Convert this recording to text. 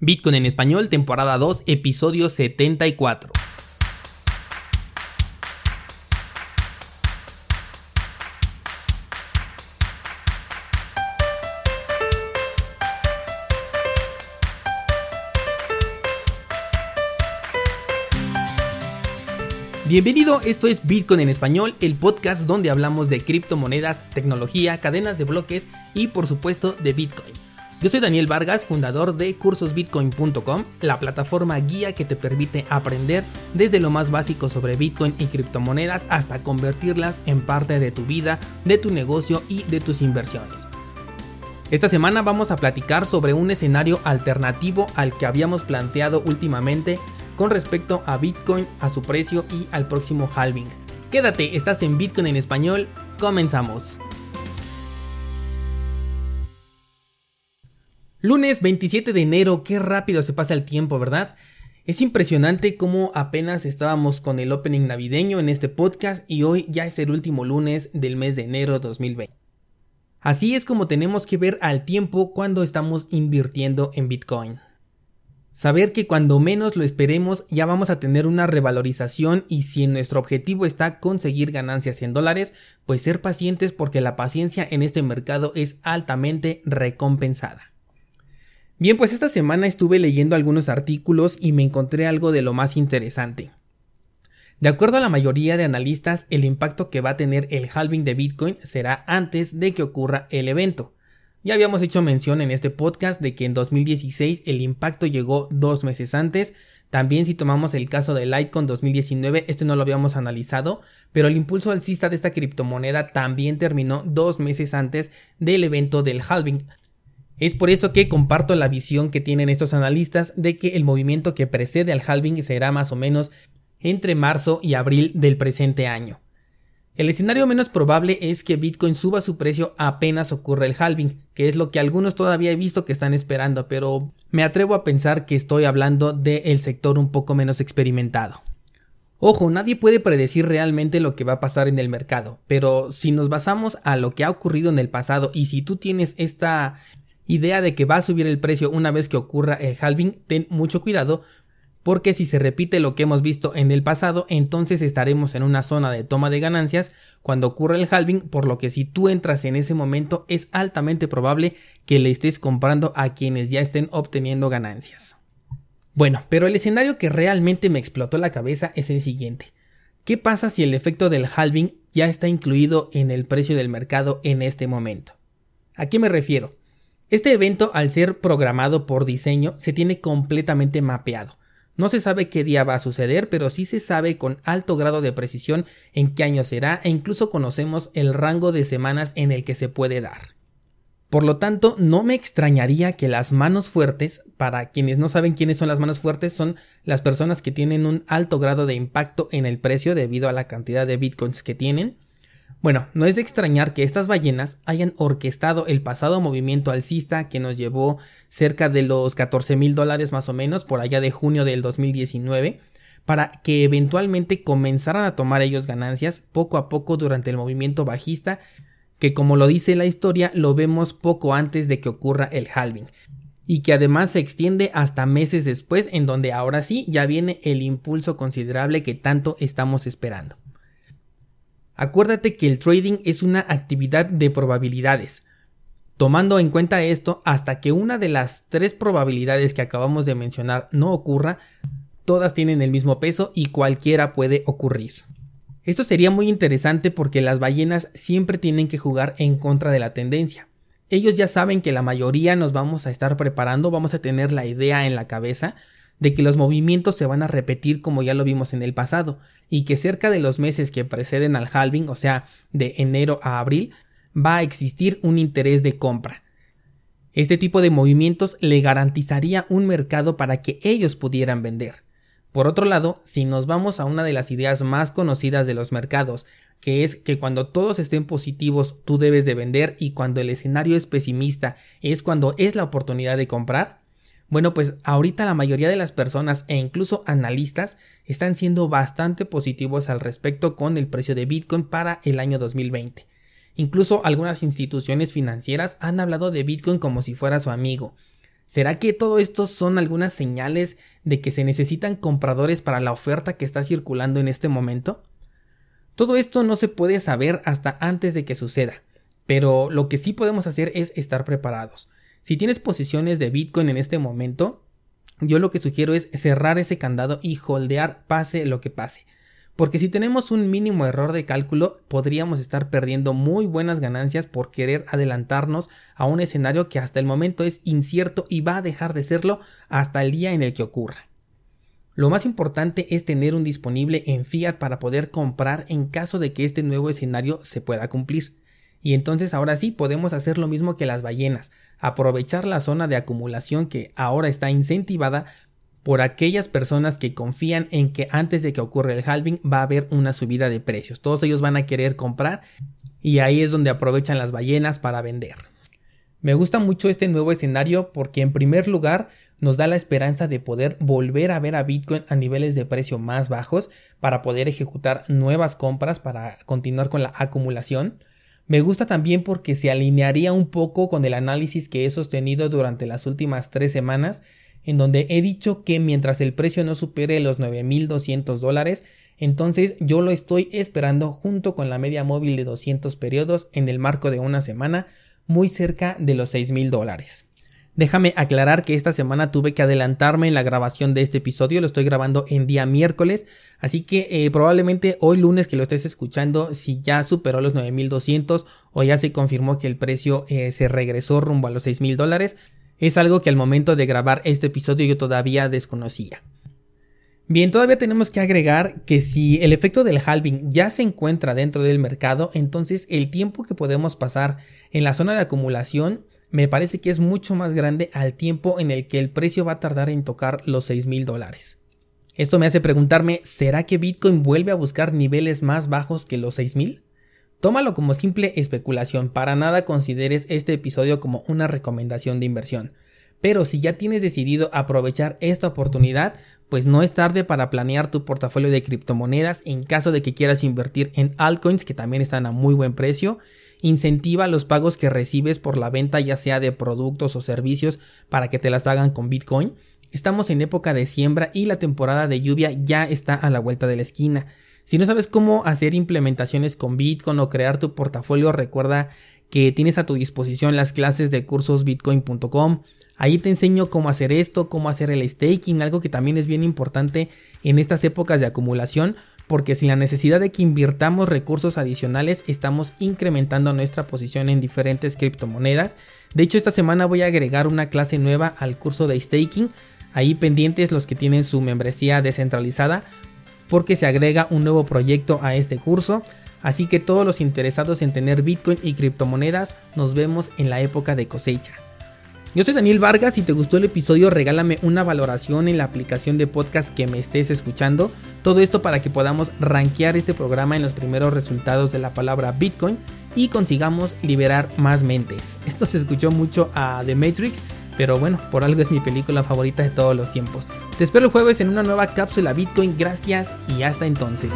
Bitcoin en español, temporada 2, episodio 74. Bienvenido, esto es Bitcoin en español, el podcast donde hablamos de criptomonedas, tecnología, cadenas de bloques y por supuesto de Bitcoin. Yo soy Daniel Vargas, fundador de cursosbitcoin.com, la plataforma guía que te permite aprender desde lo más básico sobre Bitcoin y criptomonedas hasta convertirlas en parte de tu vida, de tu negocio y de tus inversiones. Esta semana vamos a platicar sobre un escenario alternativo al que habíamos planteado últimamente con respecto a Bitcoin, a su precio y al próximo halving. Quédate, estás en Bitcoin en español, comenzamos. Lunes 27 de enero, qué rápido se pasa el tiempo, ¿verdad? Es impresionante cómo apenas estábamos con el opening navideño en este podcast y hoy ya es el último lunes del mes de enero 2020. Así es como tenemos que ver al tiempo cuando estamos invirtiendo en Bitcoin. Saber que cuando menos lo esperemos ya vamos a tener una revalorización y si nuestro objetivo está conseguir ganancias en dólares, pues ser pacientes porque la paciencia en este mercado es altamente recompensada. Bien, pues esta semana estuve leyendo algunos artículos y me encontré algo de lo más interesante. De acuerdo a la mayoría de analistas, el impacto que va a tener el halving de Bitcoin será antes de que ocurra el evento. Ya habíamos hecho mención en este podcast de que en 2016 el impacto llegó dos meses antes. También si tomamos el caso de Litecoin 2019, este no lo habíamos analizado, pero el impulso alcista de esta criptomoneda también terminó dos meses antes del evento del halving. Es por eso que comparto la visión que tienen estos analistas de que el movimiento que precede al halving será más o menos entre marzo y abril del presente año. El escenario menos probable es que Bitcoin suba su precio apenas ocurra el halving, que es lo que algunos todavía he visto que están esperando, pero me atrevo a pensar que estoy hablando del sector un poco menos experimentado. Ojo, nadie puede predecir realmente lo que va a pasar en el mercado, pero si nos basamos a lo que ha ocurrido en el pasado y si tú tienes esta idea de que va a subir el precio una vez que ocurra el halving, ten mucho cuidado porque si se repite lo que hemos visto en el pasado, entonces estaremos en una zona de toma de ganancias cuando ocurra el halving, por lo que si tú entras en ese momento es altamente probable que le estés comprando a quienes ya estén obteniendo ganancias. Bueno, pero el escenario que realmente me explotó la cabeza es el siguiente. ¿Qué pasa si el efecto del halving ya está incluido en el precio del mercado en este momento? ¿A qué me refiero? Este evento, al ser programado por diseño, se tiene completamente mapeado. No se sabe qué día va a suceder, pero sí se sabe con alto grado de precisión en qué año será e incluso conocemos el rango de semanas en el que se puede dar. Por lo tanto, no me extrañaría que las manos fuertes, para quienes no saben quiénes son las manos fuertes, son las personas que tienen un alto grado de impacto en el precio debido a la cantidad de bitcoins que tienen, bueno, no es de extrañar que estas ballenas hayan orquestado el pasado movimiento alcista que nos llevó cerca de los 14 mil dólares más o menos por allá de junio del 2019 para que eventualmente comenzaran a tomar ellos ganancias poco a poco durante el movimiento bajista que como lo dice la historia lo vemos poco antes de que ocurra el halving y que además se extiende hasta meses después en donde ahora sí ya viene el impulso considerable que tanto estamos esperando. Acuérdate que el trading es una actividad de probabilidades. Tomando en cuenta esto, hasta que una de las tres probabilidades que acabamos de mencionar no ocurra, todas tienen el mismo peso y cualquiera puede ocurrir. Esto sería muy interesante porque las ballenas siempre tienen que jugar en contra de la tendencia. Ellos ya saben que la mayoría nos vamos a estar preparando, vamos a tener la idea en la cabeza de que los movimientos se van a repetir como ya lo vimos en el pasado, y que cerca de los meses que preceden al halving, o sea, de enero a abril, va a existir un interés de compra. Este tipo de movimientos le garantizaría un mercado para que ellos pudieran vender. Por otro lado, si nos vamos a una de las ideas más conocidas de los mercados, que es que cuando todos estén positivos tú debes de vender y cuando el escenario es pesimista es cuando es la oportunidad de comprar, bueno, pues ahorita la mayoría de las personas e incluso analistas están siendo bastante positivos al respecto con el precio de Bitcoin para el año 2020. Incluso algunas instituciones financieras han hablado de Bitcoin como si fuera su amigo. ¿Será que todo esto son algunas señales de que se necesitan compradores para la oferta que está circulando en este momento? Todo esto no se puede saber hasta antes de que suceda, pero lo que sí podemos hacer es estar preparados. Si tienes posiciones de Bitcoin en este momento, yo lo que sugiero es cerrar ese candado y holdear pase lo que pase. Porque si tenemos un mínimo error de cálculo, podríamos estar perdiendo muy buenas ganancias por querer adelantarnos a un escenario que hasta el momento es incierto y va a dejar de serlo hasta el día en el que ocurra. Lo más importante es tener un disponible en fiat para poder comprar en caso de que este nuevo escenario se pueda cumplir. Y entonces ahora sí podemos hacer lo mismo que las ballenas, aprovechar la zona de acumulación que ahora está incentivada por aquellas personas que confían en que antes de que ocurra el halving va a haber una subida de precios. Todos ellos van a querer comprar y ahí es donde aprovechan las ballenas para vender. Me gusta mucho este nuevo escenario porque en primer lugar nos da la esperanza de poder volver a ver a Bitcoin a niveles de precio más bajos para poder ejecutar nuevas compras para continuar con la acumulación. Me gusta también porque se alinearía un poco con el análisis que he sostenido durante las últimas tres semanas, en donde he dicho que mientras el precio no supere los 9.200 dólares, entonces yo lo estoy esperando junto con la media móvil de 200 periodos en el marco de una semana, muy cerca de los 6.000 dólares. Déjame aclarar que esta semana tuve que adelantarme en la grabación de este episodio, lo estoy grabando en día miércoles, así que eh, probablemente hoy lunes que lo estés escuchando, si ya superó los 9200 o ya se confirmó que el precio eh, se regresó rumbo a los 6000 dólares, es algo que al momento de grabar este episodio yo todavía desconocía. Bien, todavía tenemos que agregar que si el efecto del halving ya se encuentra dentro del mercado, entonces el tiempo que podemos pasar en la zona de acumulación me parece que es mucho más grande al tiempo en el que el precio va a tardar en tocar los 6 mil dólares. Esto me hace preguntarme, ¿será que Bitcoin vuelve a buscar niveles más bajos que los 6 mil? Tómalo como simple especulación, para nada consideres este episodio como una recomendación de inversión. Pero si ya tienes decidido aprovechar esta oportunidad, pues no es tarde para planear tu portafolio de criptomonedas en caso de que quieras invertir en altcoins que también están a muy buen precio incentiva los pagos que recibes por la venta ya sea de productos o servicios para que te las hagan con Bitcoin. Estamos en época de siembra y la temporada de lluvia ya está a la vuelta de la esquina. Si no sabes cómo hacer implementaciones con Bitcoin o crear tu portafolio, recuerda que tienes a tu disposición las clases de cursosbitcoin.com. Ahí te enseño cómo hacer esto, cómo hacer el staking, algo que también es bien importante en estas épocas de acumulación porque sin la necesidad de que invirtamos recursos adicionales estamos incrementando nuestra posición en diferentes criptomonedas. De hecho esta semana voy a agregar una clase nueva al curso de staking, ahí pendientes los que tienen su membresía descentralizada porque se agrega un nuevo proyecto a este curso. Así que todos los interesados en tener Bitcoin y criptomonedas nos vemos en la época de cosecha. Yo soy Daniel Vargas, si te gustó el episodio regálame una valoración en la aplicación de podcast que me estés escuchando. Todo esto para que podamos rankear este programa en los primeros resultados de la palabra Bitcoin y consigamos liberar más mentes. Esto se escuchó mucho a The Matrix, pero bueno, por algo es mi película favorita de todos los tiempos. Te espero el jueves en una nueva cápsula Bitcoin, gracias y hasta entonces.